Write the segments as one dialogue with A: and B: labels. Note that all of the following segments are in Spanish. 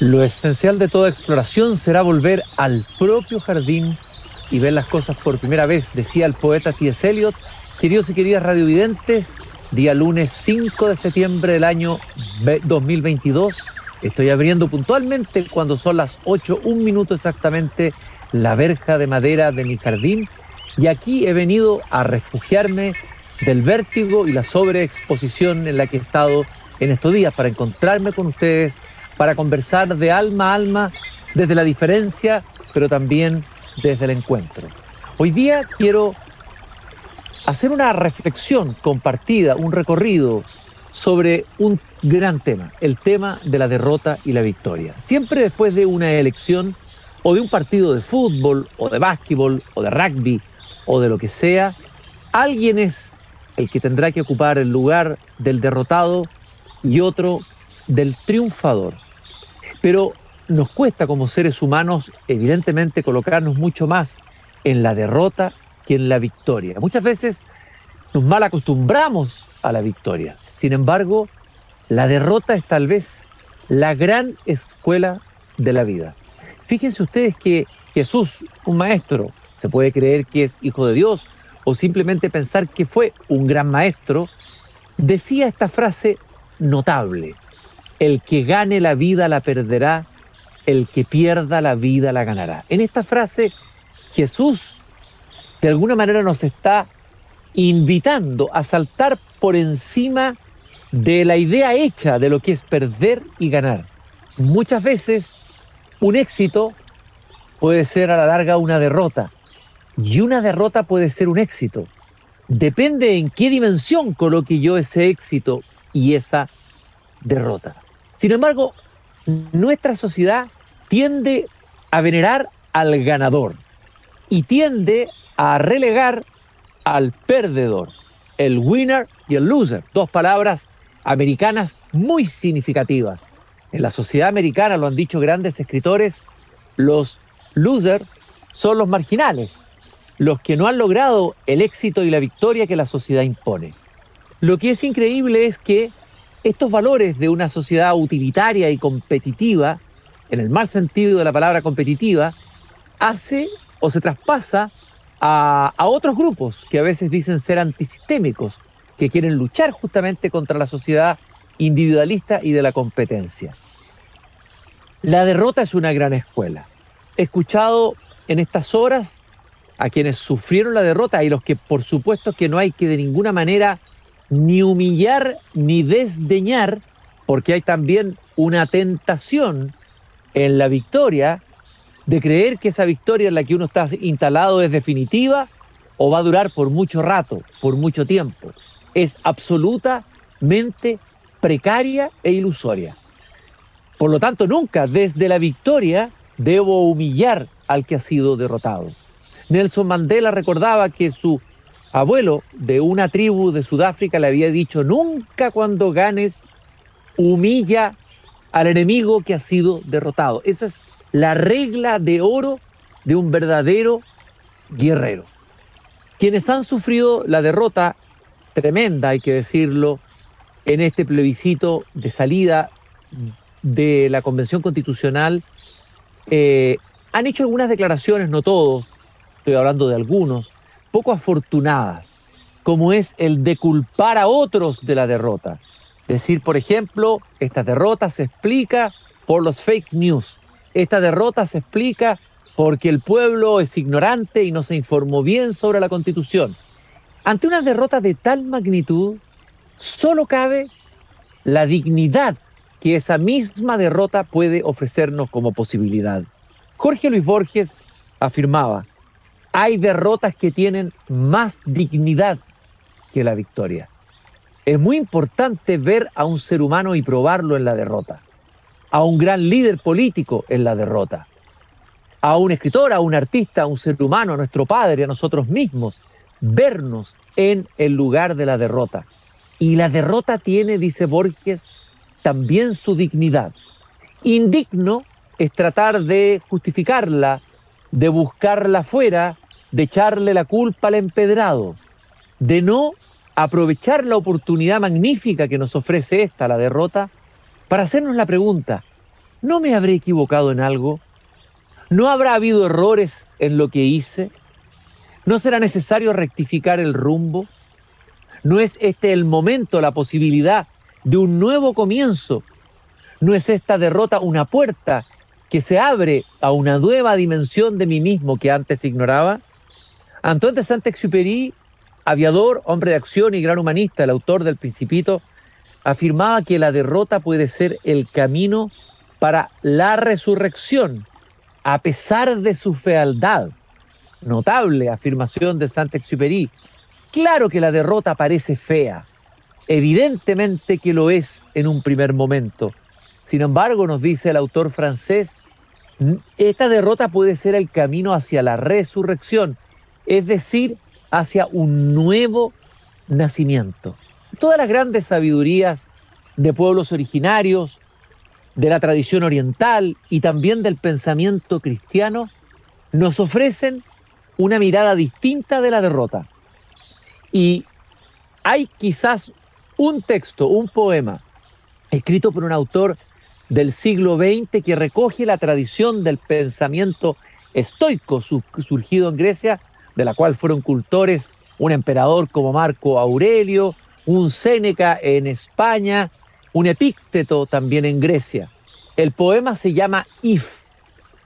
A: Lo esencial de toda exploración será volver al propio jardín y ver las cosas por primera vez, decía el poeta T.S. Eliot. Queridos y queridas radiovidentes, día lunes 5 de septiembre del año 2022. Estoy abriendo puntualmente cuando son las 8, un minuto exactamente, la verja de madera de mi jardín. Y aquí he venido a refugiarme del vértigo y la sobreexposición en la que he estado en estos días para encontrarme con ustedes, para conversar de alma a alma desde la diferencia, pero también desde el encuentro. Hoy día quiero hacer una reflexión compartida, un recorrido sobre un gran tema, el tema de la derrota y la victoria. Siempre después de una elección o de un partido de fútbol o de básquetbol o de rugby o de lo que sea, alguien es el que tendrá que ocupar el lugar del derrotado y otro del triunfador. Pero nos cuesta como seres humanos, evidentemente, colocarnos mucho más en la derrota que en la victoria. Muchas veces nos mal acostumbramos a la victoria. Sin embargo, la derrota es tal vez la gran escuela de la vida. Fíjense ustedes que Jesús, un maestro, se puede creer que es hijo de Dios o simplemente pensar que fue un gran maestro, decía esta frase notable, el que gane la vida la perderá, el que pierda la vida la ganará. En esta frase Jesús de alguna manera nos está invitando a saltar por encima de la idea hecha de lo que es perder y ganar. Muchas veces un éxito puede ser a la larga una derrota y una derrota puede ser un éxito. Depende en qué dimensión coloque yo ese éxito y esa derrota. Sin embargo, nuestra sociedad tiende a venerar al ganador y tiende a relegar al perdedor, el winner y el loser, dos palabras americanas muy significativas. En la sociedad americana, lo han dicho grandes escritores, los losers son los marginales, los que no han logrado el éxito y la victoria que la sociedad impone. Lo que es increíble es que estos valores de una sociedad utilitaria y competitiva, en el mal sentido de la palabra competitiva, hace o se traspasa a, otros grupos que a veces dicen ser antisistémicos, que quieren luchar justamente contra la sociedad individualista y de la competencia. La derrota es una gran escuela. He escuchado en estas horas a quienes sufrieron la derrota y los que por supuesto que no hay que de ninguna manera ni humillar ni desdeñar, porque hay también una tentación en la victoria de creer que esa victoria en la que uno está instalado es definitiva o va a durar por mucho rato, por mucho tiempo. Es absolutamente precaria e ilusoria. Por lo tanto, nunca desde la victoria debo humillar al que ha sido derrotado. Nelson Mandela recordaba que su abuelo de una tribu de Sudáfrica le había dicho, nunca cuando ganes, humilla al enemigo que ha sido derrotado. Esa es la regla de oro de un verdadero guerrero. Quienes han sufrido la derrota tremenda, hay que decirlo, en este plebiscito de salida de la Convención Constitucional, eh, han hecho algunas declaraciones, no todos, estoy hablando de algunos, poco afortunadas, como es el de culpar a otros de la derrota. Decir, por ejemplo, esta derrota se explica por los fake news. Esta derrota se explica porque el pueblo es ignorante y no se informó bien sobre la constitución. Ante una derrota de tal magnitud, solo cabe la dignidad que esa misma derrota puede ofrecernos como posibilidad. Jorge Luis Borges afirmaba, hay derrotas que tienen más dignidad que la victoria. Es muy importante ver a un ser humano y probarlo en la derrota, a un gran líder político en la derrota, a un escritor, a un artista, a un ser humano, a nuestro padre, a nosotros mismos, vernos en el lugar de la derrota. Y la derrota tiene, dice Borges, también su dignidad. Indigno es tratar de justificarla, de buscarla fuera, de echarle la culpa al empedrado, de no aprovechar la oportunidad magnífica que nos ofrece esta, la derrota, para hacernos la pregunta, ¿no me habré equivocado en algo? ¿No habrá habido errores en lo que hice? ¿No será necesario rectificar el rumbo? ¿No es este el momento, la posibilidad de un nuevo comienzo? ¿No es esta derrota una puerta que se abre a una nueva dimensión de mí mismo que antes ignoraba? Antoine de Saint-Exupéry, aviador, hombre de acción y gran humanista, el autor del Principito, afirmaba que la derrota puede ser el camino para la resurrección, a pesar de su fealdad. Notable afirmación de Saint-Exupéry. Claro que la derrota parece fea, evidentemente que lo es en un primer momento. Sin embargo, nos dice el autor francés, esta derrota puede ser el camino hacia la resurrección, es decir, hacia un nuevo nacimiento. Todas las grandes sabidurías de pueblos originarios, de la tradición oriental y también del pensamiento cristiano nos ofrecen una mirada distinta de la derrota. Y hay quizás un texto, un poema, escrito por un autor del siglo XX que recoge la tradición del pensamiento estoico surgido en Grecia, de la cual fueron cultores un emperador como Marco Aurelio, un Séneca en España, un Epícteto también en Grecia. El poema se llama If,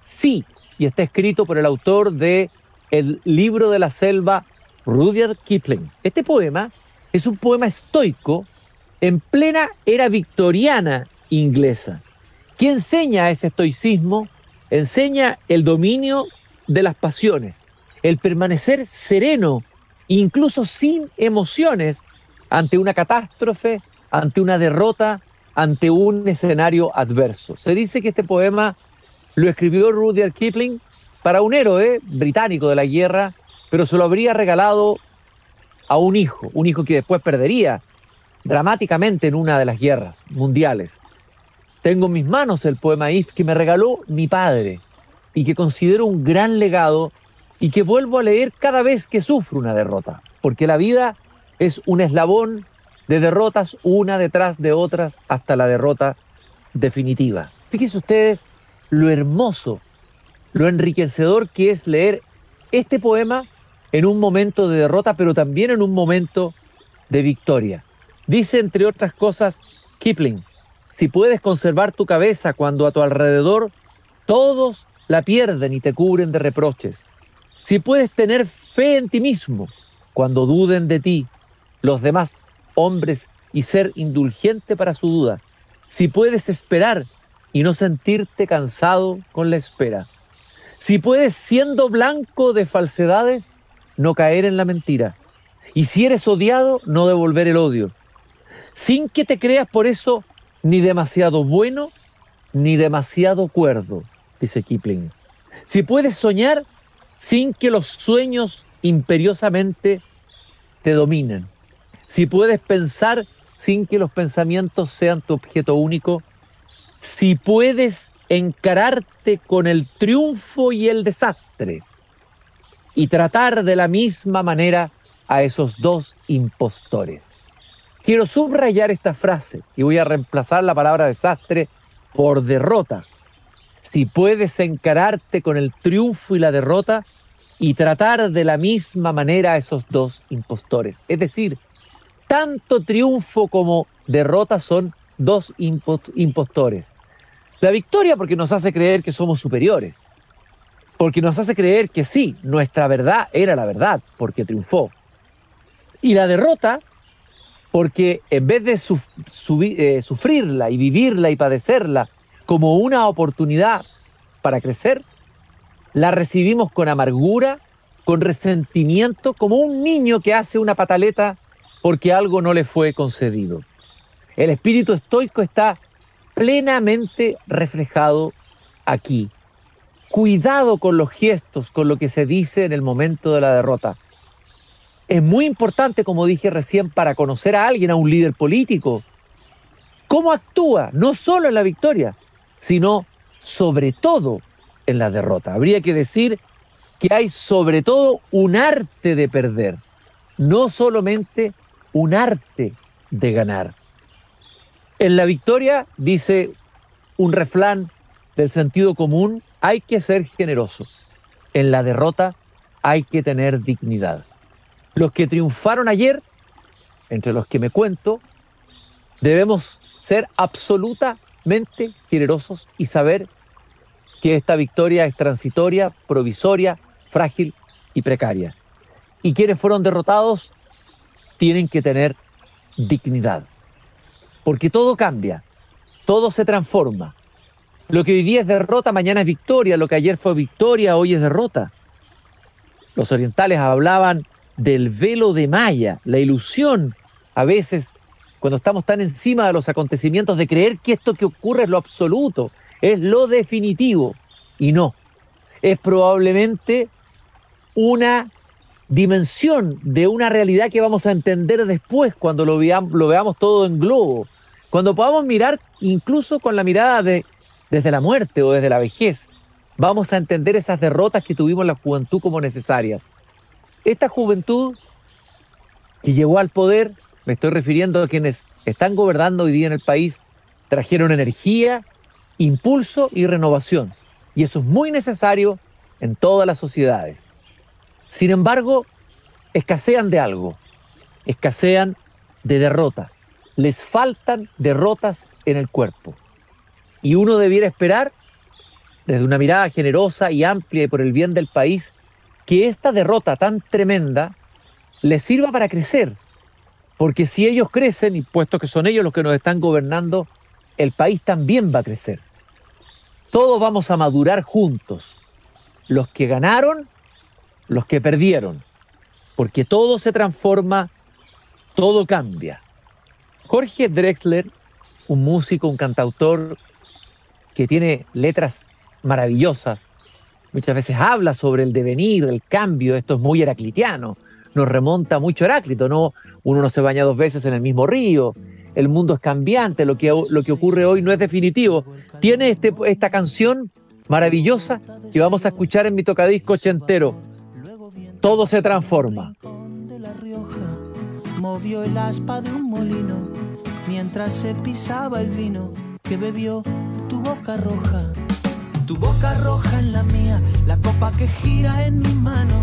A: sí, y está escrito por el autor de El libro de la selva, Rudyard Kipling. Este poema es un poema estoico en plena era victoriana inglesa. ¿Qué enseña ese estoicismo? Enseña el dominio de las pasiones, el permanecer sereno, incluso sin emociones, ante una catástrofe, ante una derrota, ante un escenario adverso. Se dice que este poema lo escribió Rudyard Kipling para un héroe británico de la guerra, pero se lo habría regalado a un hijo, un hijo que después perdería dramáticamente en una de las guerras mundiales. Tengo en mis manos el poema If que me regaló mi padre y que considero un gran legado y que vuelvo a leer cada vez que sufro una derrota, porque la vida es un eslabón de derrotas una detrás de otras hasta la derrota definitiva. Fíjense ustedes lo hermoso, lo enriquecedor que es leer este poema en un momento de derrota, pero también en un momento de victoria. Dice, entre otras cosas, Kipling, si puedes conservar tu cabeza cuando a tu alrededor todos la pierden y te cubren de reproches, si puedes tener fe en ti mismo cuando duden de ti los demás hombres y ser indulgente para su duda, si puedes esperar y no sentirte cansado con la espera, si puedes siendo blanco de falsedades no caer en la mentira, y si eres odiado no devolver el odio, sin que te creas por eso ni demasiado bueno ni demasiado cuerdo, dice Kipling. Si puedes soñar sin que los sueños imperiosamente te dominen. Si puedes pensar sin que los pensamientos sean tu objeto único. Si puedes encararte con el triunfo y el desastre y tratar de la misma manera a esos dos impostores. Quiero subrayar esta frase y voy a reemplazar la palabra desastre por derrota. Si puedes encararte con el triunfo y la derrota y tratar de la misma manera a esos dos impostores. Es decir, tanto triunfo como derrota son dos impostores. La victoria porque nos hace creer que somos superiores, porque nos hace creer que sí, nuestra verdad era la verdad, porque triunfó. Y la derrota porque en vez de eh, sufrirla y vivirla y padecerla como una oportunidad para crecer, la recibimos con amargura, con resentimiento, como un niño que hace una pataleta porque algo no le fue concedido. El espíritu estoico está plenamente reflejado aquí. Cuidado con los gestos, con lo que se dice en el momento de la derrota. Es muy importante, como dije recién, para conocer a alguien, a un líder político, cómo actúa, no solo en la victoria, sino sobre todo en la derrota. Habría que decir que hay sobre todo un arte de perder, no solamente un arte de ganar. En la victoria, dice un refrán del sentido común, hay que ser generoso. En la derrota hay que tener dignidad. Los que triunfaron ayer, entre los que me cuento, debemos ser generosos y saber que esta victoria es transitoria, provisoria, frágil y precaria. Y quienes fueron derrotados tienen que tener dignidad. Porque todo cambia, todo se transforma. Lo que hoy día es derrota, mañana es victoria. Lo que ayer fue victoria, hoy es derrota. Los orientales hablaban del velo de Maya, la ilusión a veces cuando estamos tan encima de los acontecimientos de creer que esto que ocurre es lo absoluto, es lo definitivo. Y no, es probablemente una dimensión de una realidad que vamos a entender después cuando lo veamos, todo en globo. Cuando podamos mirar incluso con la mirada de desde la muerte o desde la vejez, vamos a entender esas derrotas que tuvimos en la juventud como necesarias. Esta juventud que llegó al poder, me estoy refiriendo a quienes están gobernando hoy día en el país, trajeron energía, impulso y renovación. Y eso es muy necesario en todas las sociedades. Sin embargo, escasean de algo, escasean de derrota. Les faltan derrotas en el cuerpo. Y uno debiera esperar, desde una mirada generosa y amplia y por el bien del país, que esta derrota tan tremenda les sirva para crecer. Porque si ellos crecen, y puesto que son ellos los que nos están gobernando, el país también va a crecer. Todos vamos a madurar juntos. Los que ganaron, los que perdieron. Porque todo se transforma, todo cambia. Jorge Drexler, un músico, un cantautor que tiene letras maravillosas. Muchas veces habla sobre el devenir, el cambio, esto es muy heraclitiano, nos remonta mucho Heráclito, ¿no? Uno no se baña dos veces en el mismo río, el mundo es cambiante, lo que, ocurre hoy no es definitivo. Tiene este, esta canción maravillosa que vamos a escuchar en mi tocadisco ochentero. Todo se transforma.
B: Movió el aspa de un molino mientras se pisaba el vino que bebió tu boca roja, tu boca roja en la mía, la copa que gira en mi mano.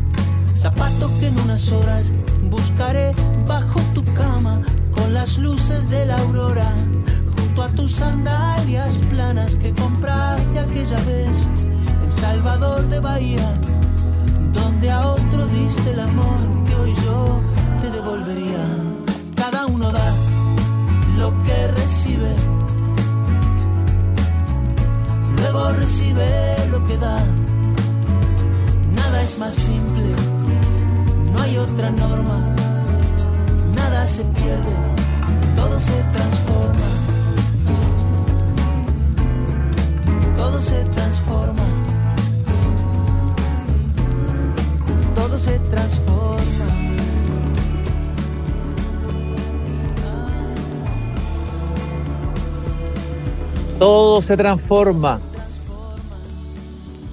B: Zapato que en unas horas buscaré bajo tu cama, con las luces de la aurora, junto a tus sandalias planas que compraste aquella vez en Salvador de Bahía, donde a otro diste el amor que hoy yo te devolvería. Cada uno da lo que recibe luego recibe lo que da. Nada es más simple, no hay otra norma, nada se pierde, todo se transforma. Todo se transforma. Todo se transforma.
A: Todo se transforma.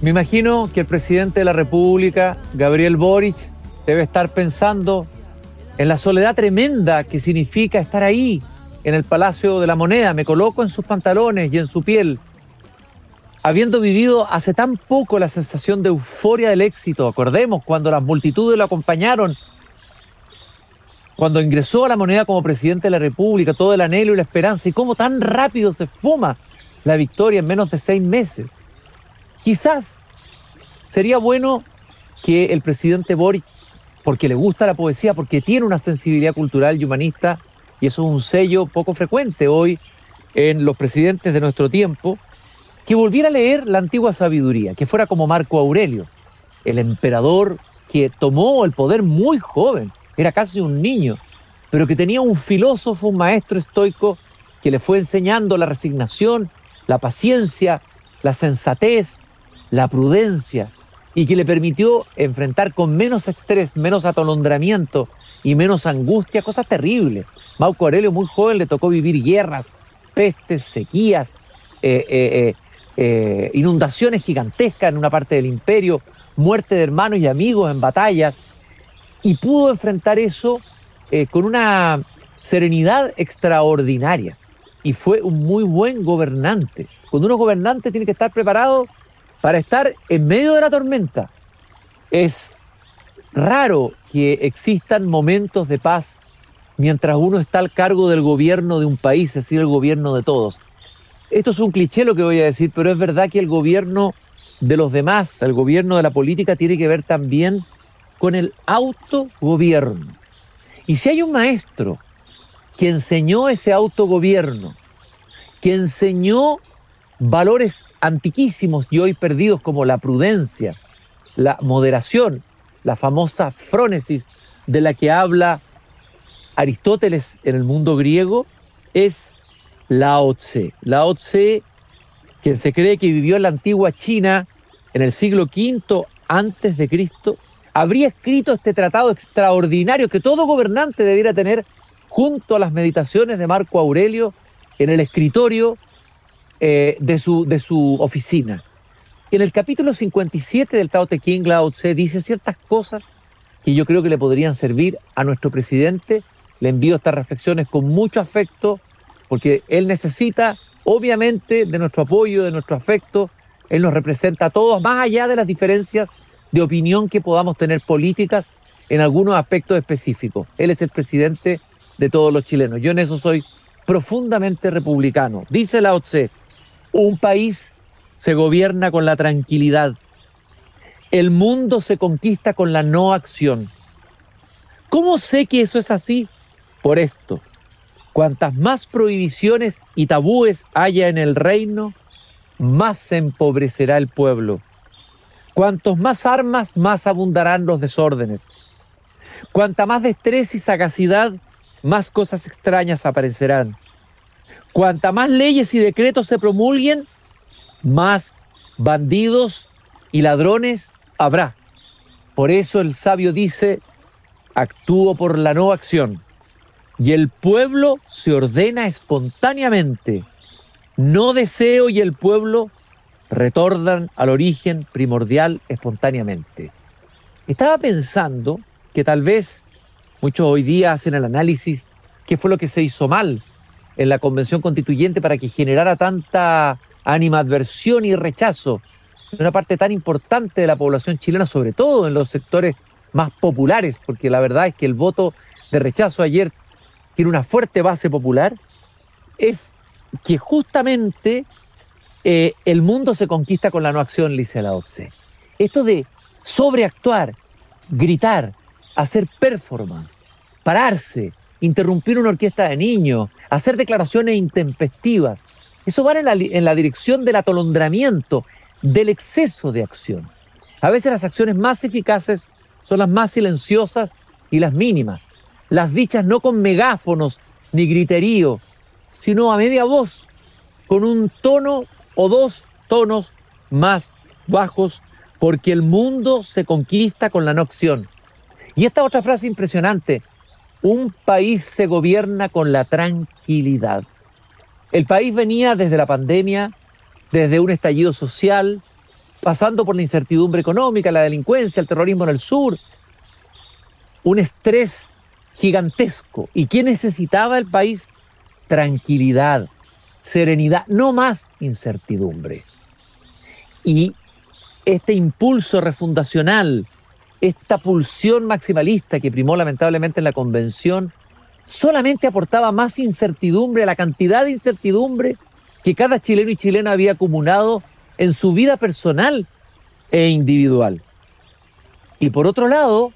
A: Me imagino que el presidente de la República, Gabriel Boric, debe estar pensando en la soledad tremenda que significa estar ahí, en el Palacio de la Moneda. Me coloco en sus pantalones y en su piel. Habiendo vivido hace tan poco la sensación de euforia del éxito, acordemos cuando las multitudes lo acompañaron, cuando ingresó a la moneda como presidente de la República, todo el anhelo y la esperanza, y cómo tan rápido se fuma la victoria en menos de seis meses. Quizás sería bueno que el presidente Boric, porque le gusta la poesía, porque tiene una sensibilidad cultural y humanista, y eso es un sello poco frecuente hoy en los presidentes de nuestro tiempo, que volviera a leer la antigua sabiduría, que fuera como Marco Aurelio, el emperador que tomó el poder muy joven, era casi un niño, pero que tenía un filósofo, un maestro estoico, que le fue enseñando la resignación, la paciencia, la sensatez, la prudencia, y que le permitió enfrentar con menos estrés, menos atolondramiento y menos angustia cosas terribles. Marco Aurelio, muy joven, le tocó vivir guerras, pestes, sequías, eh, eh, eh, inundaciones gigantescas en una parte del imperio, muerte de hermanos y amigos en batallas, y pudo enfrentar eso con una serenidad extraordinaria. Y fue un muy buen gobernante. Cuando uno gobernante tiene que estar preparado para estar en medio de la tormenta. Es raro que existan momentos de paz mientras uno está al cargo del gobierno de un país, es decir, el gobierno de todos. Esto es un cliché lo que voy a decir, pero es verdad que el gobierno de los demás, el gobierno de la política, tiene que ver también con el autogobierno. Y si hay un maestro que enseñó ese autogobierno, que enseñó valores antiquísimos y hoy perdidos como la prudencia, la moderación, la famosa frónesis de la que habla Aristóteles en el mundo griego, es Lao Tse. Lao Tse, quien se cree que vivió en la antigua China en el siglo V antes de Cristo, habría escrito este tratado extraordinario que todo gobernante debiera tener junto a las meditaciones de Marco Aurelio en el escritorio eh, de, su, de su oficina. En el capítulo 57 del Tao Te Ching, Lao Tse dice ciertas cosas que yo creo que le podrían servir a nuestro presidente. Le envío estas reflexiones con mucho afecto, porque él necesita, obviamente, de nuestro apoyo, de nuestro afecto. Él nos representa a todos, más allá de las diferencias de opinión que podamos tener políticas en algunos aspectos específicos. Él es el presidente de todos los chilenos. Yo en eso soy profundamente republicano. Dice Lao Tse, un país se gobierna con la tranquilidad. El mundo se conquista con la no acción. ¿Cómo sé que eso es así? Por esto. Cuantas más prohibiciones y tabúes haya en el reino, más se empobrecerá el pueblo. Cuantos más armas, más abundarán los desórdenes. Cuanta más destreza y sagacidad, más cosas extrañas aparecerán. Cuanta más leyes y decretos se promulguen, más bandidos y ladrones habrá. Por eso el sabio dice, actúo por la no acción. Y el pueblo se ordena espontáneamente. No deseo y el pueblo retornan al origen primordial espontáneamente. Estaba pensando que tal vez muchos hoy día hacen el análisis qué fue lo que se hizo mal en la convención constituyente para que generara tanta animadversión y rechazo de una parte tan importante de la población chilena, sobre todo en los sectores más populares, porque la verdad es que el voto de rechazo ayer tiene una fuerte base popular, es que justamente eh, el mundo se conquista con la no acción, dice la OCE. Esto de sobreactuar, gritar, hacer performance, pararse, interrumpir una orquesta de niños, hacer declaraciones intempestivas. Eso va en la, en la dirección del atolondramiento, del exceso de acción. A veces las acciones más eficaces son las más silenciosas y las mínimas, las dichas no con megáfonos ni griterío, sino a media voz, con un tono o dos tonos más bajos, porque el mundo se conquista con la no acción. Y esta otra frase impresionante, un país se gobierna con la tranquilidad. El país venía desde la pandemia, desde un estallido social, pasando por la incertidumbre económica, la delincuencia, el terrorismo en el sur, un estrés gigantesco. ¿Y qué necesitaba el país? Tranquilidad, serenidad, no más incertidumbre. Y este impulso refundacional, esta pulsión maximalista que primó lamentablemente en la convención solamente aportaba más incertidumbre, la cantidad de incertidumbre que cada chileno y chilena había acumulado en su vida personal e individual. Y por otro lado,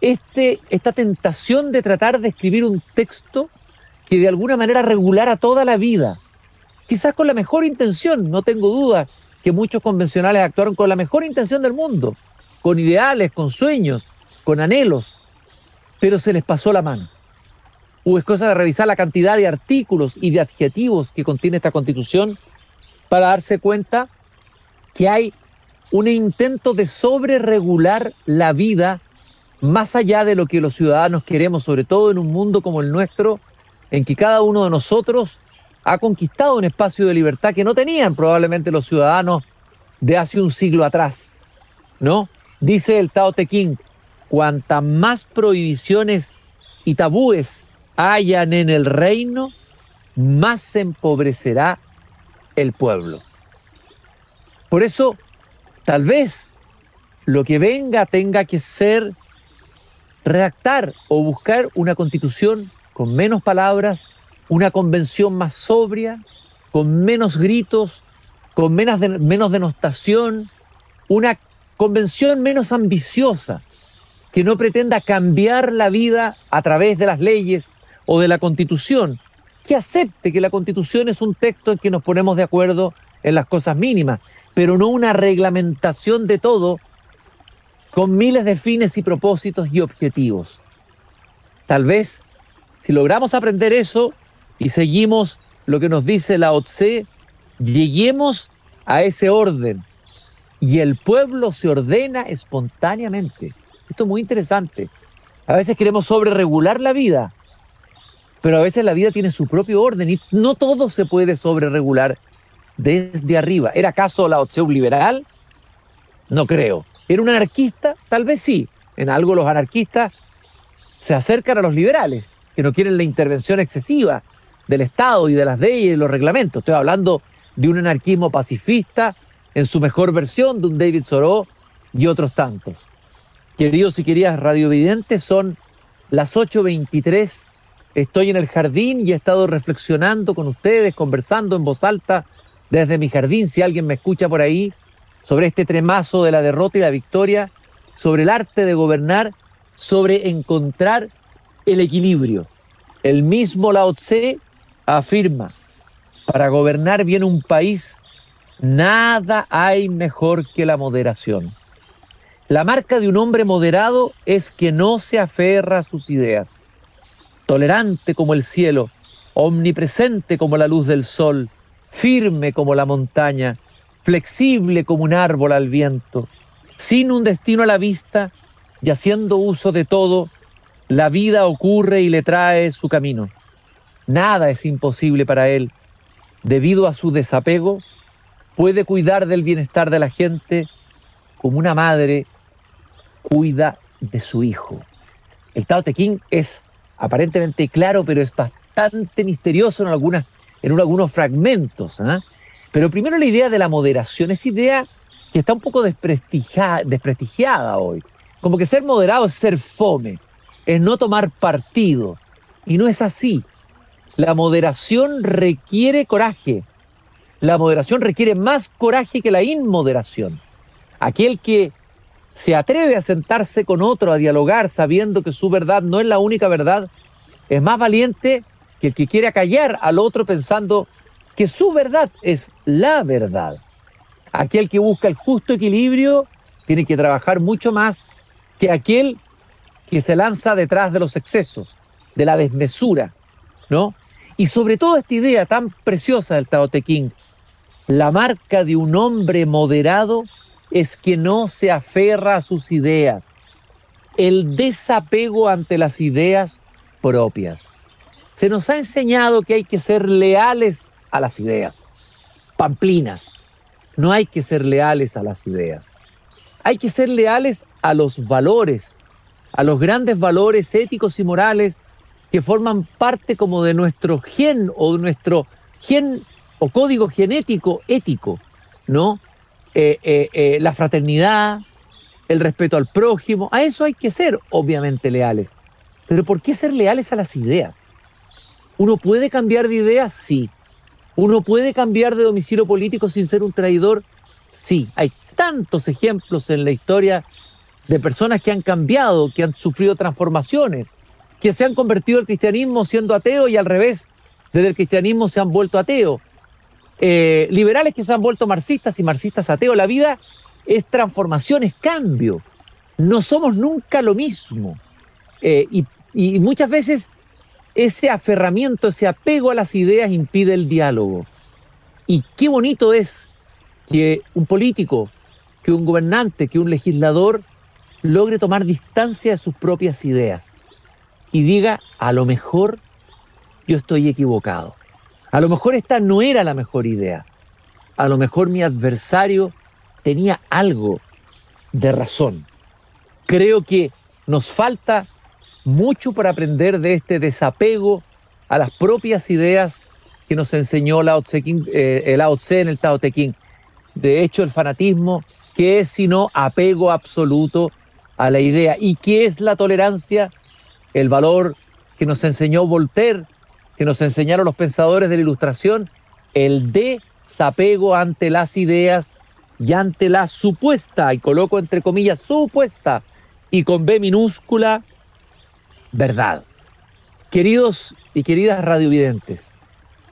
A: este, esta tentación de tratar de escribir un texto que de alguna manera regulara toda la vida, quizás con la mejor intención, no tengo duda que muchos convencionales actuaron con la mejor intención del mundo, con ideales, con sueños, con anhelos, pero se les pasó la mano. O es cosa de revisar la cantidad de artículos y de adjetivos que contiene esta constitución para darse cuenta que hay un intento de sobreregular la vida más allá de lo que los ciudadanos queremos, sobre todo en un mundo como el nuestro, en que cada uno de nosotros ha conquistado un espacio de libertad que no tenían probablemente los ciudadanos de hace un siglo atrás, ¿no? Dice el Tao Te Ching, cuanta más prohibiciones y tabúes hayan en el reino, más se empobrecerá el pueblo. Por eso, tal vez lo que venga tenga que ser redactar o buscar una constitución con menos palabras, una convención más sobria, con menos gritos, con menos, menos denostación, una convención menos ambiciosa, que no pretenda cambiar la vida a través de las leyes o de la constitución, que acepte que la constitución es un texto en que nos ponemos de acuerdo en las cosas mínimas, pero no una reglamentación de todo con miles de fines y propósitos y objetivos. Tal vez, si logramos aprender eso y seguimos lo que nos dice la OTSE, lleguemos a ese orden y el pueblo se ordena espontáneamente. Esto es muy interesante. A veces queremos sobreregular la vida, pero a veces la vida tiene su propio orden y no todo se puede sobreregular desde arriba. ¿Era acaso la opción liberal? No creo. ¿Era un anarquista? Tal vez sí. En algo los anarquistas se acercan a los liberales, que no quieren la intervención excesiva del Estado y de las leyes y de los reglamentos. Estoy hablando de un anarquismo pacifista en su mejor versión, de un David Soró y otros tantos. Queridos y queridas radiovidentes, son las 8.23. Estoy en el jardín y he estado reflexionando con ustedes, conversando en voz alta desde mi jardín, si alguien me escucha por ahí, sobre este tremazo de la derrota y la victoria, sobre el arte de gobernar, sobre encontrar el equilibrio. El mismo Lao Tse afirma, para gobernar bien un país, nada hay mejor que la moderación. La marca de un hombre moderado es que no se aferra a sus ideas. Tolerante como el cielo, omnipresente como la luz del sol, firme como la montaña, flexible como un árbol al viento, sin un destino a la vista y haciendo uso de todo, la vida ocurre y le trae su camino. Nada es imposible para él. Debido a su desapego, puede cuidar del bienestar de la gente como una madre cuida de su hijo. El Tao Te Ching es aparentemente claro, pero es bastante misterioso en, algunos fragmentos. ¿ah? Pero primero la idea de la moderación, esa idea que está un poco desprestigiada, desprestigiada hoy. Como que ser moderado es ser fome, es no tomar partido. Y no es así. La moderación requiere coraje. La moderación requiere más coraje que la inmoderación. Aquel que se atreve a sentarse con otro, a dialogar, sabiendo que su verdad no es la única verdad, es más valiente que el que quiere acallar al otro pensando que su verdad es la verdad. Aquel que busca el justo equilibrio tiene que trabajar mucho más que aquel que se lanza detrás de los excesos, de la desmesura, ¿no? Y sobre todo esta idea tan preciosa del Tao Te la marca de un hombre moderado es que no se aferra a sus ideas, el desapego ante las ideas propias. Se nos ha enseñado que hay que ser leales a las ideas, pamplinas. No hay que ser leales a las ideas. Hay que ser leales a los valores, a los grandes valores éticos y morales que forman parte como de nuestro gen o de nuestro gen o código genético ético, ¿no? Eh, eh, eh, la fraternidad, el respeto al prójimo, a eso hay que ser obviamente leales. Pero ¿por qué ser leales a las ideas? ¿Uno puede cambiar de ideas? Sí. ¿Uno puede cambiar de domicilio político sin ser un traidor? Sí, hay tantos ejemplos en la historia de personas que han cambiado, que han sufrido transformaciones, que se han convertido al cristianismo siendo ateo y al revés, desde el cristianismo se han vuelto ateos. Eh, liberales que se han vuelto marxistas y marxistas ateos. La vida es transformación, es cambio. No somos nunca lo mismo. Eh, y, y muchas veces ese aferramiento, ese apego a las ideas impide el diálogo. Y qué bonito es que un político, que un gobernante, que un legislador logre tomar distancia de sus propias ideas y diga, a lo mejor yo estoy equivocado. A lo mejor esta no era la mejor idea. A lo mejor mi adversario tenía algo de razón. Creo que nos falta mucho para aprender de este desapego a las propias ideas que nos enseñó Lao Tse, eh, el Lao en el Tao Te Ching. De hecho, el fanatismo, ¿qué es sino apego absoluto a la idea? ¿Y qué es la tolerancia? El valor que nos enseñó Voltaire, que nos enseñaron los pensadores de la Ilustración, el desapego ante las ideas y ante la supuesta, y coloco entre comillas, supuesta, y con B minúscula, verdad. Queridos y queridas radiovidentes,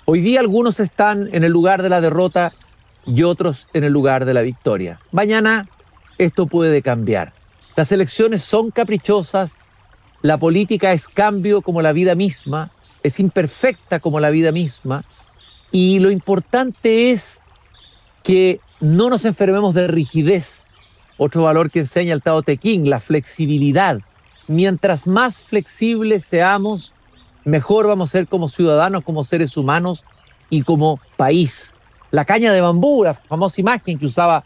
A: hoy día algunos están en el lugar de la derrota y otros en el lugar de la victoria. Mañana esto puede cambiar. Las elecciones son caprichosas, la política es cambio como la vida misma, es imperfecta como la vida misma, y lo importante es que no nos enfermemos de rigidez, otro valor que enseña el Tao Te Ching, la flexibilidad mientras más flexibles seamos, mejor vamos a ser como ciudadanos, como seres humanos y como país. La caña de bambú, la famosa imagen que usaba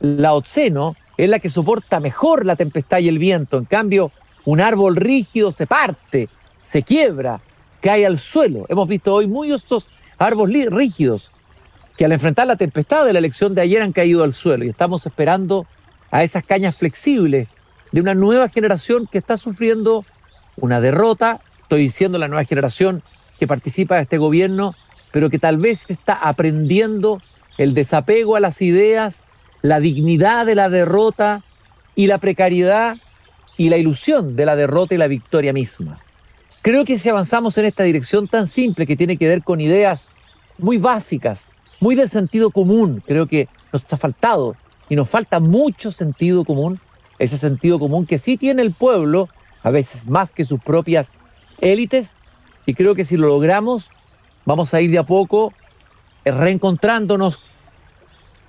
A: Lao Tse, Es la que soporta mejor la tempestad y el viento. En cambio, un árbol rígido se parte, se quiebra, cae al suelo. Hemos visto hoy muchos árboles rígidos que al enfrentar la tempestad de la elección de ayer han caído al suelo y estamos esperando a esas cañas flexibles de una nueva generación que está sufriendo una derrota, estoy diciendo la nueva generación que participa de este gobierno, pero que tal vez está aprendiendo el desapego a las ideas, la dignidad de la derrota y la precariedad y la ilusión de la derrota y la victoria mismas. Creo que si avanzamos en esta dirección tan simple que tiene que ver con ideas muy básicas, muy del sentido común, creo que nos ha faltado y nos falta mucho sentido común, ese sentido común que sí tiene el pueblo, a veces más que sus propias élites, y creo que si lo logramos, vamos a ir de a poco reencontrándonos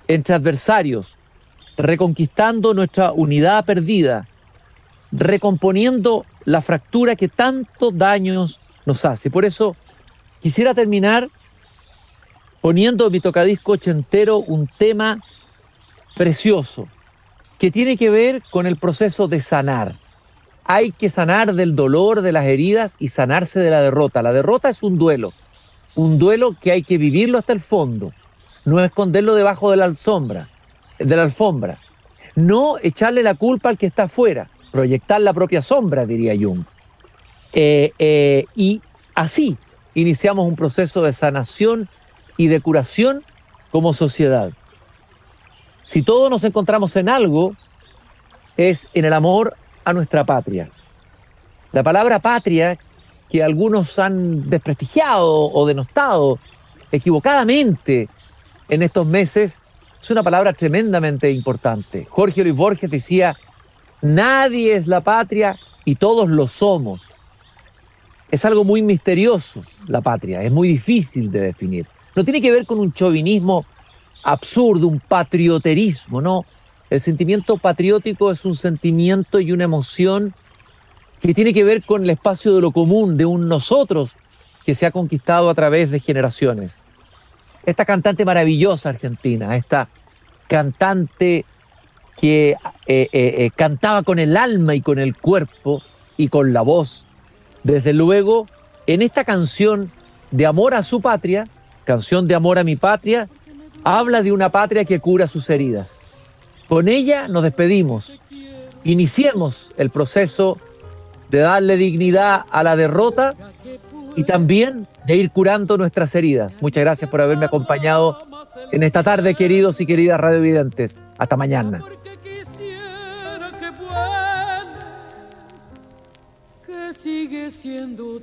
A: entre adversarios, reconquistando nuestra unidad perdida, recomponiendo la fractura que tantos daños nos hace. Por eso quisiera terminar poniendo en mi tocadisco ochentero un tema precioso, que tiene que ver con el proceso de sanar. Hay que sanar del dolor, de las heridas y sanarse de la derrota. La derrota es un duelo, un duelo que hay que vivirlo hasta el fondo, no esconderlo debajo de la alfombra, de la alfombra, no echarle la culpa al que está afuera, proyectar la propia sombra, diría Jung. Eh, eh, y así iniciamos un proceso de sanación y de curación como sociedad. Si todos nos encontramos en algo, es en el amor a nuestra patria. La palabra patria, que algunos han desprestigiado o denostado equivocadamente en estos meses, es una palabra tremendamente importante. Jorge Luis Borges decía, nadie es la patria y todos lo somos. Es algo muy misterioso la patria, es muy difícil de definir. No tiene que ver con un chauvinismo absurdo, un patrioterismo, ¿no? El sentimiento patriótico es un sentimiento y una emoción que tiene que ver con el espacio de lo común, de un nosotros que se ha conquistado a través de generaciones. Esta cantante maravillosa argentina, esta cantante que eh, eh, eh, cantaba con el alma y con el cuerpo y con la voz. Desde luego, en esta canción de amor a su patria, canción de amor a mi patria, habla de una patria que cura sus heridas. Con ella nos despedimos. Iniciemos el proceso de darle dignidad a la derrota y también
C: de ir curando nuestras heridas. Muchas gracias por haberme acompañado en esta tarde, queridos y queridas radiovidentes. Hasta mañana. siendo.